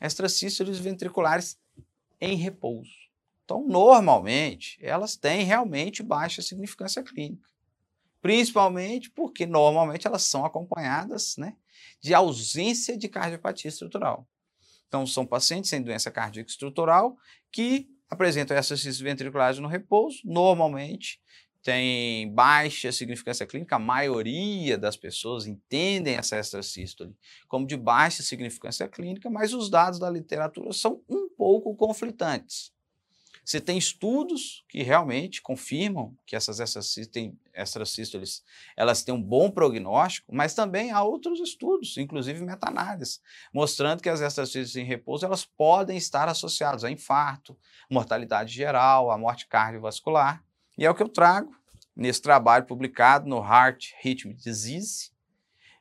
extracístoles ventriculares em repouso. Então, normalmente, elas têm realmente baixa significância clínica. Principalmente porque, normalmente, elas são acompanhadas né, de ausência de cardiopatia estrutural. Então, são pacientes sem doença cardíaca estrutural que apresentam exercícios ventriculares no repouso, normalmente tem baixa significância clínica, a maioria das pessoas entendem essa extrasístole como de baixa significância clínica, mas os dados da literatura são um pouco conflitantes. Você tem estudos que realmente confirmam que essas extrasístoles elas têm um bom prognóstico, mas também há outros estudos, inclusive meta-análises, mostrando que as extrasístoles em repouso elas podem estar associadas a infarto, mortalidade geral, a morte cardiovascular. E é o que eu trago nesse trabalho publicado no Heart Rhythm Disease,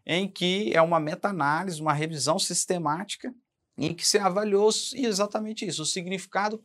em que é uma meta-análise, uma revisão sistemática em que se avaliou exatamente isso, o significado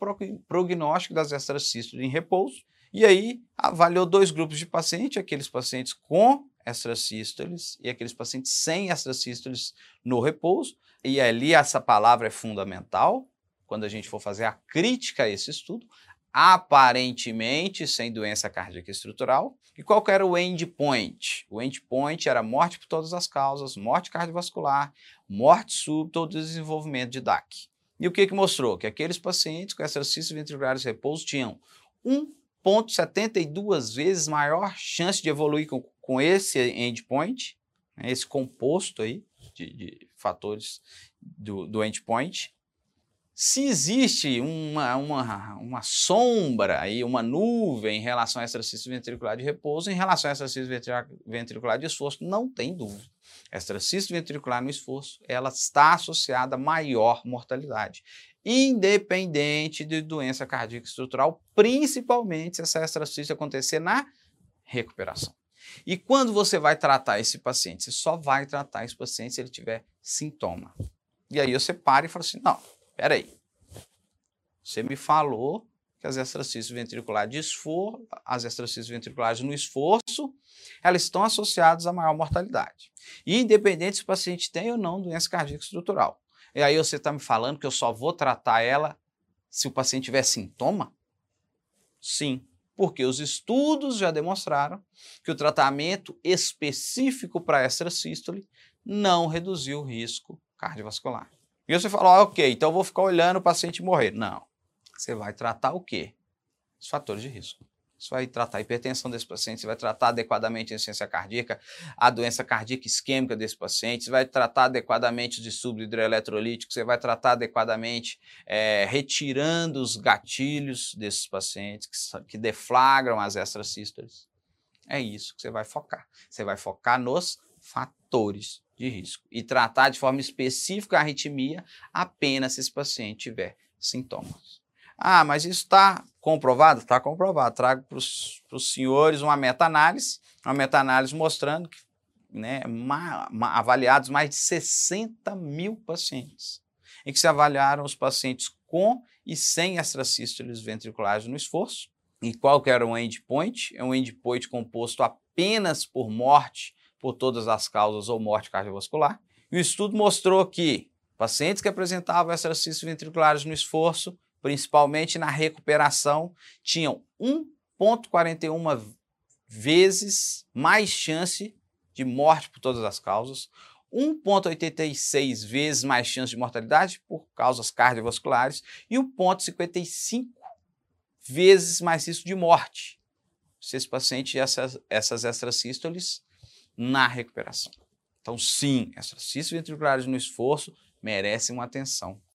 prognóstico das extracístoles em repouso, e aí avaliou dois grupos de pacientes, aqueles pacientes com extracístoles e aqueles pacientes sem extracístoles no repouso, e ali essa palavra é fundamental, quando a gente for fazer a crítica a esse estudo, aparentemente sem doença cardíaca estrutural. E qual era o endpoint? O endpoint era morte por todas as causas, morte cardiovascular, morte súbita ou desenvolvimento de DAC. E o que, que mostrou? Que aqueles pacientes com exercícios ventriculares de repouso tinham 1,72 vezes maior chance de evoluir com, com esse endpoint, né, esse composto aí de, de fatores do, do endpoint, se existe uma, uma, uma sombra aí, uma nuvem em relação a exercício ventricular de repouso, em relação a exercício ventricular de esforço, não tem dúvida. Exercício ventricular no esforço, ela está associada a maior mortalidade, independente de doença cardíaca estrutural, principalmente se essa exercício acontecer na recuperação. E quando você vai tratar esse paciente? Você só vai tratar esse paciente se ele tiver sintoma. E aí você para e fala assim, não, Peraí. Você me falou que as extracícios ventriculares de esforço, as extracícios ventriculares no esforço, elas estão associadas a maior mortalidade. E independente se o paciente tem ou não doença cardíaca estrutural. E aí você está me falando que eu só vou tratar ela se o paciente tiver sintoma? Sim, porque os estudos já demonstraram que o tratamento específico para extrasístole não reduziu o risco cardiovascular. E você fala, ah, ok, então eu vou ficar olhando o paciente morrer. Não. Você vai tratar o quê? Os fatores de risco. Você vai tratar a hipertensão desse paciente, você vai tratar adequadamente a insuficiência cardíaca, a doença cardíaca isquêmica desse paciente, você vai tratar adequadamente os distúrbios hidroeletrolíticos, você vai tratar adequadamente é, retirando os gatilhos desses pacientes que, que deflagram as extrasístoles. É isso que você vai focar. Você vai focar nos fatores de risco e tratar de forma específica a arritmia apenas se esse paciente tiver sintomas. Ah, mas isso está comprovado? Está comprovado. Trago para os senhores uma meta-análise, uma meta-análise mostrando que né, ma, ma, avaliados mais de 60 mil pacientes, em que se avaliaram os pacientes com e sem extracístoles ventriculares no esforço. E qual que era o endpoint? É um endpoint composto apenas por morte por todas as causas ou morte cardiovascular. E o estudo mostrou que pacientes que apresentavam exercícios ventriculares no esforço, principalmente na recuperação, tinham 1,41 vezes mais chance de morte por todas as causas, 1,86 vezes mais chance de mortalidade por causas cardiovasculares e 1,55 vezes mais risco de morte se esse paciente essas, essas extrasístoles na recuperação. Então, sim, exercícios ventriculares no esforço merecem uma atenção